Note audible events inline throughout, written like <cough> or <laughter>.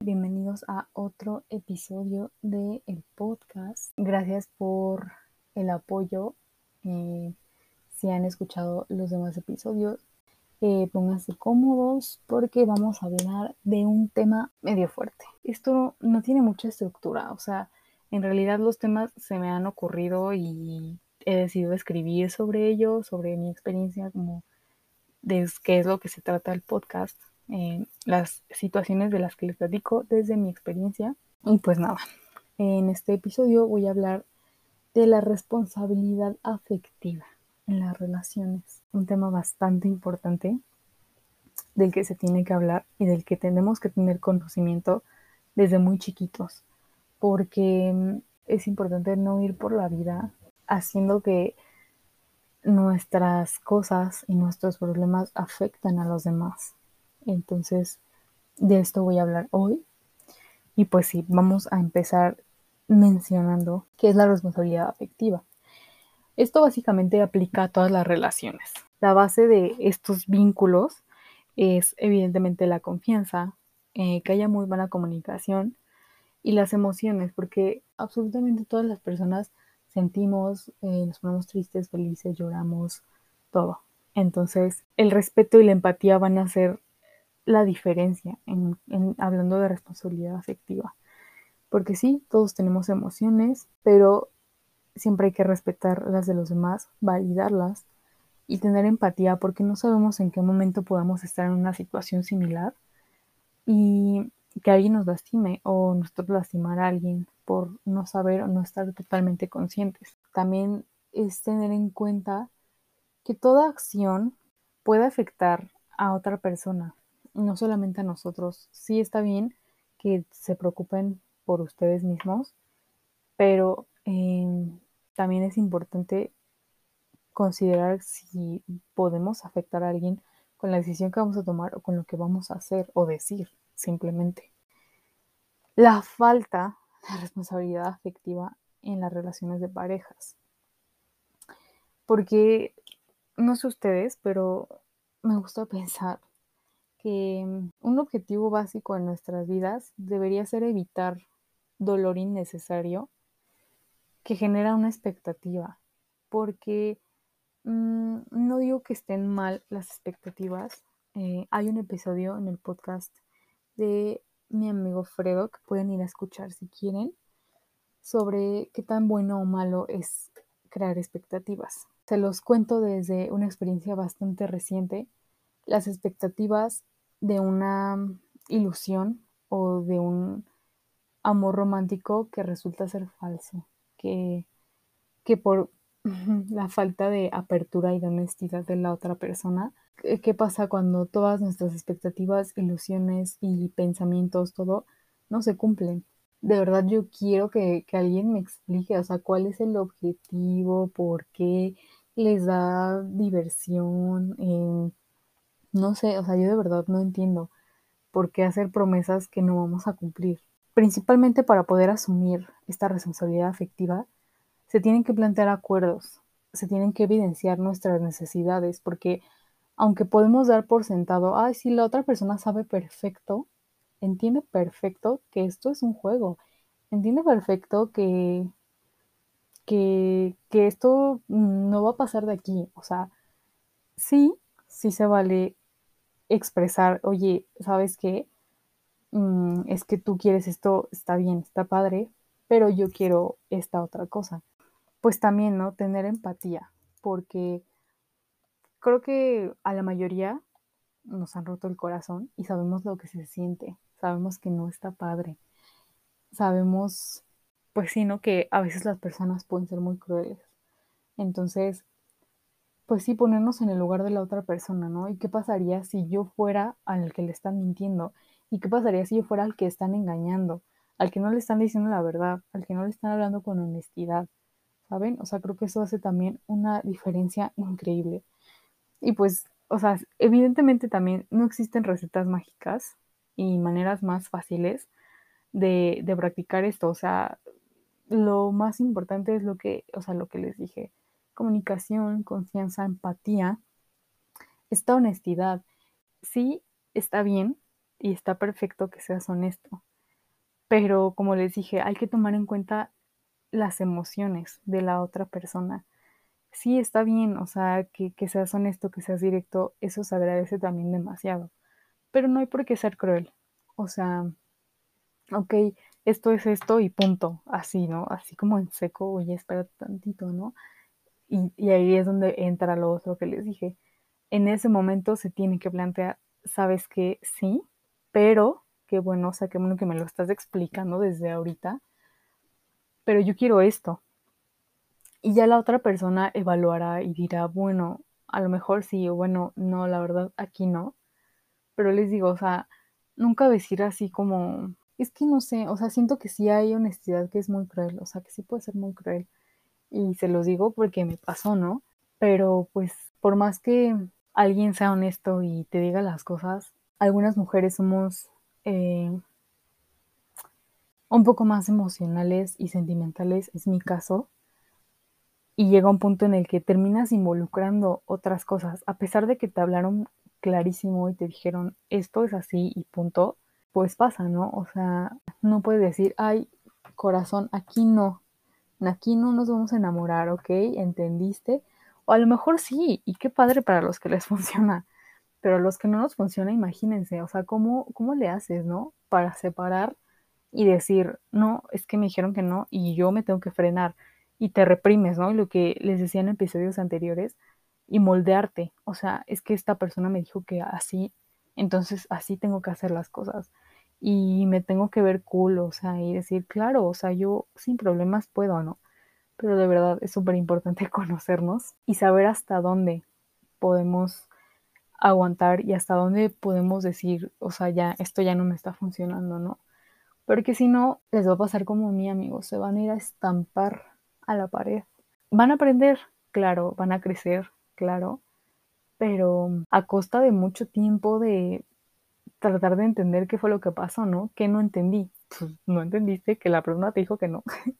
bienvenidos a otro episodio de el podcast. Gracias por el apoyo. Eh, si han escuchado los demás episodios, eh, pónganse cómodos porque vamos a hablar de un tema medio fuerte. Esto no tiene mucha estructura, o sea, en realidad los temas se me han ocurrido y he decidido escribir sobre ello, sobre mi experiencia, como de qué es lo que se trata el podcast las situaciones de las que les platico desde mi experiencia. Y pues nada, en este episodio voy a hablar de la responsabilidad afectiva en las relaciones. Un tema bastante importante del que se tiene que hablar y del que tenemos que tener conocimiento desde muy chiquitos, porque mm, es importante no ir por la vida haciendo que nuestras cosas y nuestros problemas afectan a los demás. Entonces, de esto voy a hablar hoy. Y pues sí, vamos a empezar mencionando qué es la responsabilidad afectiva. Esto básicamente aplica a todas las relaciones. La base de estos vínculos es evidentemente la confianza, eh, que haya muy buena comunicación y las emociones, porque absolutamente todas las personas sentimos, eh, nos ponemos tristes, felices, lloramos, todo. Entonces, el respeto y la empatía van a ser la diferencia en, hablando de responsabilidad afectiva. Porque sí, todos tenemos emociones, pero siempre hay que respetar las de los demás, validarlas y tener empatía porque no sabemos en qué momento podamos estar en una situación similar y que alguien nos lastime o nosotros lastimar a alguien por no saber o no estar totalmente conscientes. También es tener en cuenta que toda acción puede afectar a otra persona, no solamente a nosotros. Sí está bien que se preocupen por ustedes mismos, pero em, también es importante considerar si podemos afectar a alguien con la decisión que vamos a tomar o con lo que vamos a hacer o decir simplemente. La falta de responsabilidad afectiva en las relaciones de parejas. Porque, no sé ustedes, pero me gusta <laughs> pensar que mm, un objetivo básico en nuestras vidas debería ser evitar dolor innecesario que genera una expectativa, porque mm, no digo que estén mal las expectativas. Eh, hay un episodio en el podcast de mi amigo Fredo que pueden ir a escuchar si quieren sobre qué tan bueno o malo es crear expectativas. Se los cuento desde una experiencia bastante reciente. Las expectativas de una ilusión o de un amor romántico que resulta ser falso, que, que por <laughs> la falta de apertura y de honestidad de la otra persona, ¿qué pasa cuando todas nuestras expectativas, ilusiones y pensamientos, todo, no se cumplen? De verdad yo quiero que, alguien me explique, o sea, cuál es el objetivo, por qué les da diversión, eh, no sé, o sea, yo de verdad no entiendo por qué hacer promesas que no vamos a cumplir. Principalmente para poder asumir esta responsabilidad afectiva, se tienen que plantear acuerdos, se tienen que evidenciar nuestras necesidades, porque aunque podemos dar por sentado, ay, si la otra persona sabe perfecto, entiende perfecto que esto es un juego, entiende perfecto que, que, que esto no va a pasar de aquí, o sea, sí, sí se vale expresar, oye, ¿sabes qué? Mm, es que tú quieres esto, está bien, está padre, pero yo quiero esta otra cosa. Pues también, ¿no? Tener empatía, porque creo que a la mayoría nos han roto el corazón y sabemos lo que se siente, sabemos que no está padre, sabemos, pues sí, ¿no? Que a veces las personas pueden ser muy crueles. Entonces, pues sí, ponernos en el lugar de la otra persona, ¿no? ¿Y qué pasaría si yo fuera al que le están mintiendo? ¿Y qué pasaría si yo fuera al que están engañando? Al que no le están diciendo la verdad, al que no le están hablando con honestidad, ¿saben? O sea, creo que eso hace también una diferencia increíble. Y pues, o sea, evidentemente también no existen recetas mágicas y maneras más fáciles de, de practicar esto. O sea, lo más importante es lo que, o sea, lo que les dije comunicación, confianza, empatía, esta honestidad. Sí, está bien y está perfecto que seas honesto. Pero como les dije, hay que tomar en cuenta las emociones de la otra persona. Sí, está bien, o sea, que, que seas honesto, que seas directo, eso se agradece también demasiado. Pero no hay por qué ser cruel. O sea, ok, esto es esto y punto, así, ¿no? Así como en seco, oye, espera tantito, ¿no? Y, ahí es donde entra lo otro que les dije. En ese momento se tiene que plantear, sabes que sí, pero qué bueno, o sea, qué bueno que me lo estás explicando desde ahorita, pero yo quiero esto. Y ya la otra persona evaluará y dirá, bueno, a lo mejor sí, o bueno, no, la verdad, aquí no. Pero les digo, o sea, nunca decir así como, es que no sé, o sea, siento que sí hay honestidad que es muy cruel, o sea, que sí puede ser muy cruel. Y se los digo porque me pasó, ¿no? Pero pues por más que alguien sea honesto y te diga las cosas, algunas mujeres somos eh, un poco más emocionales y sentimentales, es mi caso, y llega un punto en el que terminas involucrando otras cosas, a pesar de que te hablaron clarísimo y te dijeron esto es así y punto, pues pasa, ¿no? O sea, no puedes decir, ay, corazón, aquí no, aquí no nos vamos a enamorar, ¿ok? ¿Entendiste? O a lo mejor sí, y qué padre para los que les <laughs> funciona, pero a los que no nos funciona, imagínense, o sea, ¿cómo, cómo le haces, ¿no? Para separar y decir, no, es que me dijeron que no y yo me tengo que frenar y te reprimes, ¿no? Lo que les decía en episodios anteriores y moldearte, o sea, es que esta persona me dijo que así, entonces así tengo que hacer las cosas y me tengo que ver cool, o sea, y decir, claro, o sea, yo sin problemas puedo, ¿no? Pero de verdad es súper importante <laughs> conocernos y saber hasta dónde podemos aguantar y hasta dónde podemos decir, o sea, ya, esto ya no me está funcionando, ¿no? Porque si no, les va a pasar como a mí, amigos, se van a ir a estampar a la pared. Van a aprender, claro, van a crecer, claro, pero a costa de mucho tiempo de tratar de entender qué fue lo que pasó, ¿no? ¿Qué no entendí? Pues no entendiste que la persona te dijo que no. <laughs>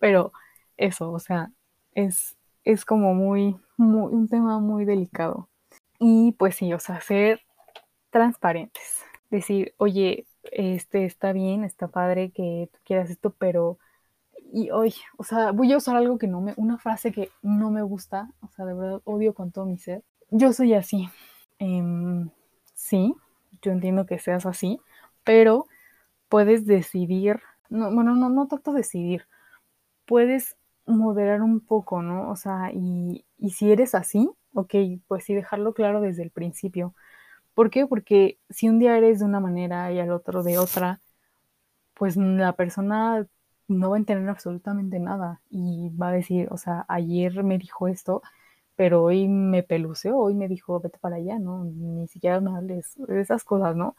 Pero eso, o sea, es, es como muy, muy, un tema muy delicado. Y pues sí, o sea, ser transparentes. Decir, oye, este está bien, está padre que tú quieras esto, pero y hoy, o sea, voy a usar algo que no me, una frase que no me gusta, o sea, de verdad odio con todo mi ser. Yo soy así. Eh, sí, yo entiendo que seas así, pero puedes decidir, no, bueno, no, no tanto decidir, puedes moderar un poco, ¿no? O sea, y, y si eres así, ok, pues sí, dejarlo claro desde el principio. ¿Por qué? Porque si un día eres de una manera y al otro de otra, pues la persona no va a entender absolutamente nada y va a decir, o sea, ayer me dijo esto, pero hoy me peluceó, hoy me dijo, vete para allá, ¿no? Ni siquiera me hables de esas cosas, ¿no?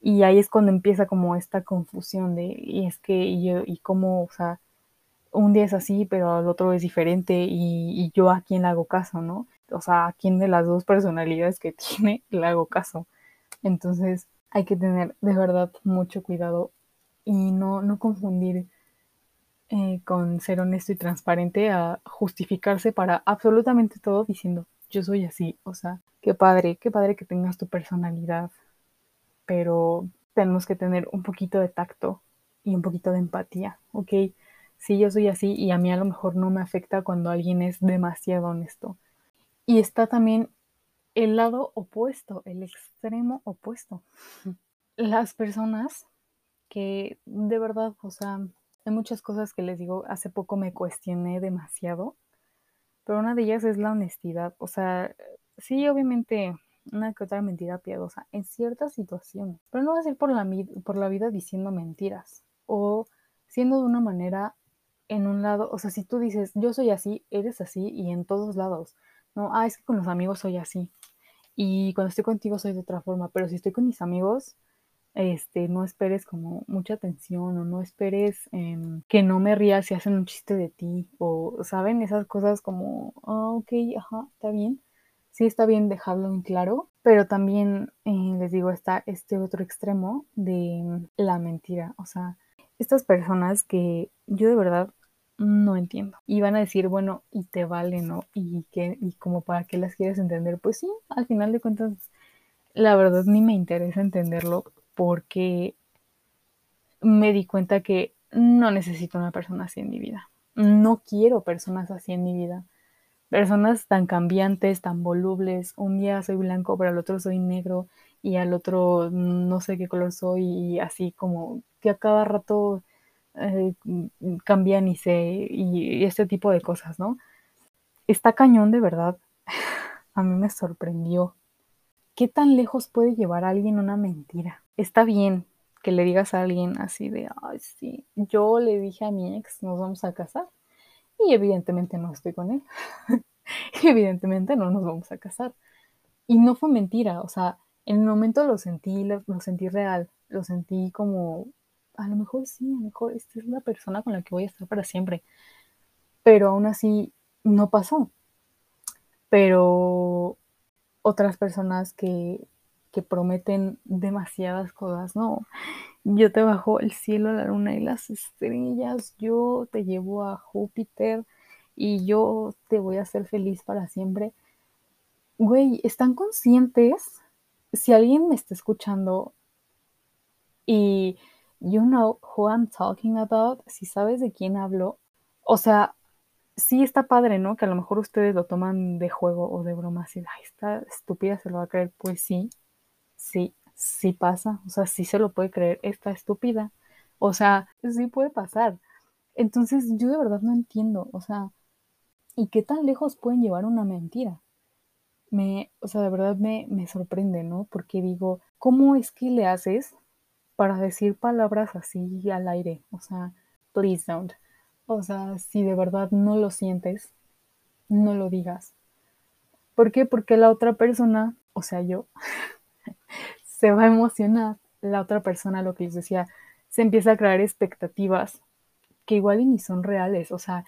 Y ahí es cuando empieza como esta confusión de, y es que, y, y cómo, o sea, un día es así, pero al otro es diferente, y, y yo a quién le hago caso, ¿no? O sea, a quién de las dos personalidades que <laughs> tiene le hago caso. Entonces, hay que tener de verdad mucho cuidado y no, no confundir eh, con ser honesto y transparente a justificarse para absolutamente todo diciendo yo soy así, o sea, qué padre, qué padre que tengas tu personalidad, pero tenemos que tener un poquito de tacto y un poquito de empatía, ¿ok? Sí, yo soy así y a mí a lo mejor no me afecta cuando alguien es demasiado honesto. Y está también el lado opuesto, el extremo opuesto. <laughs> Las personas que de verdad, o sea, hay muchas cosas que les digo, hace poco me cuestioné demasiado, pero una de ellas es la honestidad. O sea, sí, obviamente una que otra mentira piadosa en ciertas situaciones, pero no vas a ir por la, por la vida diciendo mentiras o siendo de una manera en un lado, o sea, si tú dices, yo soy así, eres así y en todos lados, no, ah, es que con los amigos soy así y cuando estoy contigo soy de otra forma, pero si estoy con mis amigos, este, no esperes como mucha atención o no esperes em, que no me rías si hacen un chiste de ti o, ¿saben? Esas cosas como, ah, ok, ajá, está bien. Sí está bien dejarlo en claro, pero también eh, les digo, está este otro extremo de la mentira. O sea, estas personas que yo de verdad no entiendo. Y van a decir, bueno, y te vale, ¿no? Y que, y como para qué las quieres entender, pues sí, al final de cuentas, la verdad ni me interesa entenderlo porque me di cuenta que no necesito una persona así en mi vida. No quiero personas así en mi vida. Personas tan cambiantes, tan volubles. Un día soy blanco, pero al otro soy negro y al otro no sé qué color soy y así como que a cada rato eh, cambian y se y este tipo de cosas, ¿no? Está cañón de verdad. <laughs> A mí me sorprendió. ¿Qué tan lejos puede llevar alguien una mentira? Está bien que le digas a alguien así de, ay, sí, yo le dije a mi ex, nos vamos a casar. Y evidentemente no estoy con él. <laughs> evidentemente no nos vamos a casar. Y no fue mentira, o sea, en el momento lo sentí, lo, sentí real, lo sentí como, a lo mejor sí, a lo mejor esta es la persona con la que voy a estar para siempre. Pero aún así no pasó. Pero otras personas que, que prometen demasiadas cosas, no, yo te bajo el cielo, la luna y las estrellas, yo te llevo a Júpiter y yo te voy a hacer feliz para siempre. Güey, ¿están conscientes si alguien me está escuchando y you know who I'm talking about, si sabes de quién hablo, o sea, sí está padre, ¿no? Que a lo mejor ustedes lo toman de juego o de broma, así, ay, esta estúpida se lo va a creer, pues sí, sí, sí pasa, o sea, sí se lo puede creer, esta estúpida, o sea, sí puede pasar. Entonces, yo de verdad no entiendo, o sea, ¿y qué tan lejos pueden llevar una mentira? me, o sea, de verdad me, me sorprende, ¿no? Porque digo, ¿cómo es que le haces para decir palabras así al aire? O sea, please don't. O sea, si de verdad no lo sientes, no lo digas. ¿Por qué? Porque la otra persona, o sea, yo, <laughs> se va a emocionar. La otra persona, lo que les decía, se empieza a crear expectativas que igual y ni son reales. O sea,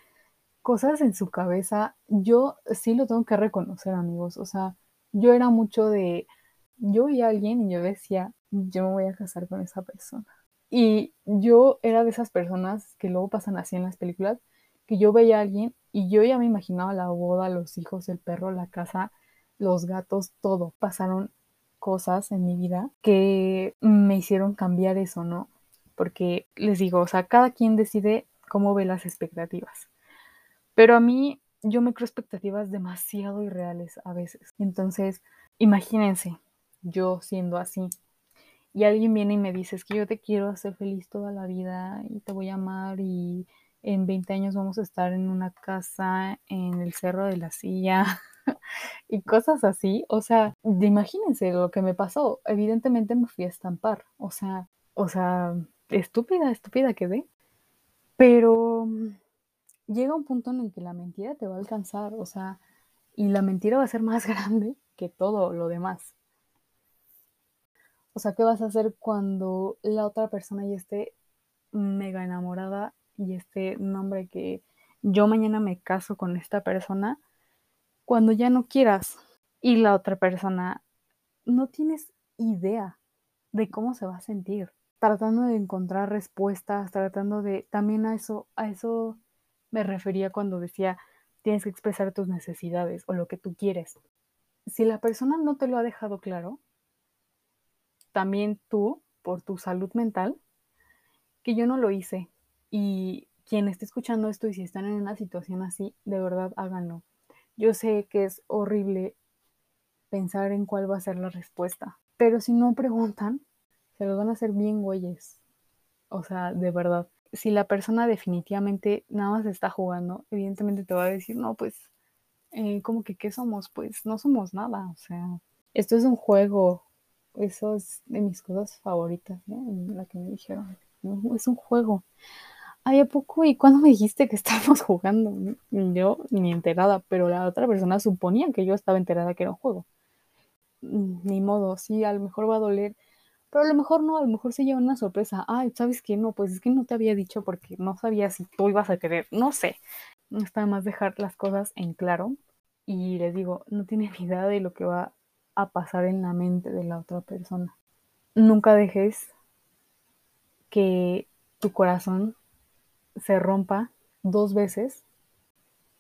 cosas en su cabeza, yo sí lo tengo que reconocer, amigos. O sea, yo era mucho de, yo vi a alguien y yo decía, yo me voy a casar con esa persona. Y yo era de esas personas que luego pasan así en las películas, que yo veía a alguien y yo ya me imaginaba la boda, los hijos, el perro, la casa, los gatos, todo. Pasaron cosas en mi vida que me hicieron cambiar eso, ¿no? Porque les digo, o sea, cada quien decide cómo ve las expectativas. Pero a mí yo me creo expectativas demasiado irreales a veces. Entonces, imagínense, yo siendo así, y alguien viene y me dice, es que yo te quiero hacer feliz toda la vida y te voy a amar y en 20 años vamos a estar en una casa en el Cerro de la Silla <laughs> y cosas así. O sea, imagínense lo que me pasó. Evidentemente me fui a estampar. O sea, o sea, estúpida, estúpida quedé. Pero llega un punto en el que la mentira te va a alcanzar, o sea, y la mentira va a ser más <laughs> grande que todo lo demás. O sea, ¿qué vas a hacer cuando la otra persona ya esté mega enamorada y esté, nombre que yo mañana me caso con esta persona, cuando ya no quieras y la otra persona no tienes idea de cómo se va a sentir, tratando de encontrar respuestas, tratando de también a eso a eso me refería cuando decía tienes que expresar tus necesidades o lo que tú quieres. Si la persona no te lo ha dejado claro, también tú, por tu salud mental, que yo no lo hice. Y quien esté escuchando esto y si están en una situación así, de verdad háganlo. Yo sé que es horrible pensar en cuál va a ser la respuesta, pero si no preguntan, se lo van a hacer bien güeyes. O sea, de verdad si la persona definitivamente nada más está jugando, evidentemente te va a decir, no, pues, eh, como que, ¿qué somos? Pues no somos nada, o sea, esto es un juego, eso es de mis cosas favoritas, ¿no? La que me dijeron, es un juego. Ay, ¿a poco? ¿Y cuándo me dijiste que estábamos <laughs> jugando? Yo ni enterada, pero la otra persona suponía que yo estaba enterada que era un juego. Ni modo, sí, a lo mejor va a doler pero a lo mejor no, a lo mejor se lleva una sorpresa. Ay, ¿sabes qué? No, pues es que no te había dicho porque no sabía si tú ibas a querer. No sé. Está más dejar las cosas en claro. Y les digo, no tiene idea de lo que va a pasar en la mente de la otra persona. Nunca dejes que tu corazón se rompa dos veces,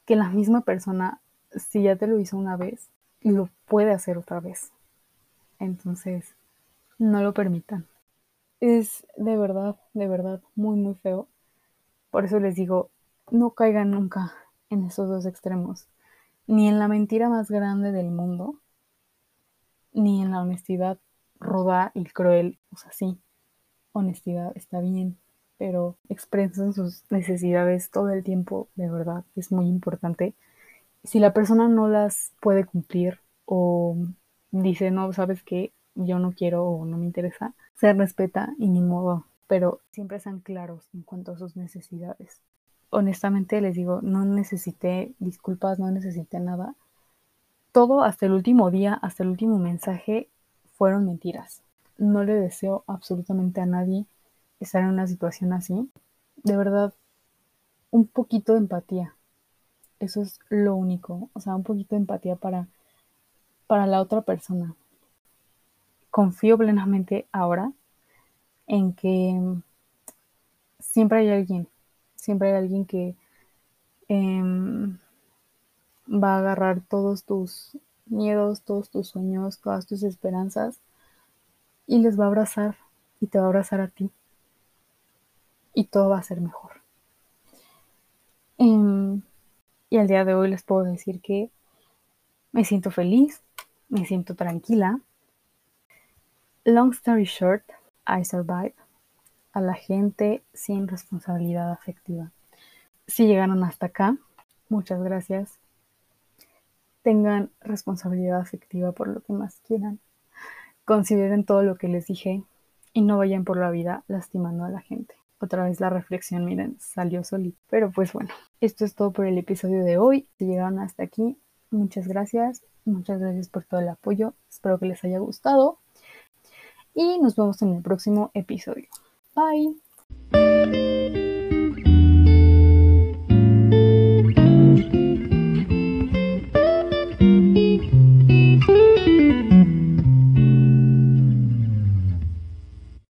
que la misma persona, si ya te lo hizo una vez, lo puede hacer otra vez. Entonces, no lo permitan. Es de verdad, de verdad, muy, muy feo. Por eso les digo, no caigan nunca en esos dos extremos. Ni en la mentira más grande del mundo, ni en la honestidad ruda y cruel. O sea, sí, honestidad está bien, pero expresen sus necesidades todo el tiempo, de verdad, es muy importante. Si la persona no las puede cumplir o dice, no, sabes qué, yo no quiero o no me interesa, se respeta y ni modo, pero siempre sean claros en cuanto a sus necesidades. Honestamente les digo, no necesité disculpas, no necesité nada. Todo hasta el último día, hasta el último mensaje, fueron mentiras. No le deseo absolutamente a nadie estar en una situación así. De verdad, un poquito de empatía. Eso es lo único. O sea, un poquito de empatía para, para la otra persona. Confío plenamente ahora en que siempre hay alguien, siempre hay alguien que em, va a agarrar todos tus miedos, todos tus sueños, todas tus esperanzas y les va a abrazar y te va a abrazar a ti y todo va a ser mejor. Em, y al día de hoy les puedo decir que me siento feliz, me siento tranquila. Long story short, I survive a la gente sin responsabilidad afectiva. Si llegaron hasta acá, muchas gracias. Tengan responsabilidad afectiva por lo que más quieran. Consideren todo lo que les dije y no vayan por la vida lastimando a la gente. Otra vez la reflexión, miren, salió solito. Pero pues bueno, esto es todo por el episodio de hoy. Si llegaron hasta aquí, muchas gracias. Muchas gracias por todo el apoyo. Espero que les haya gustado. Y nos vemos en el próximo episodio. Bye.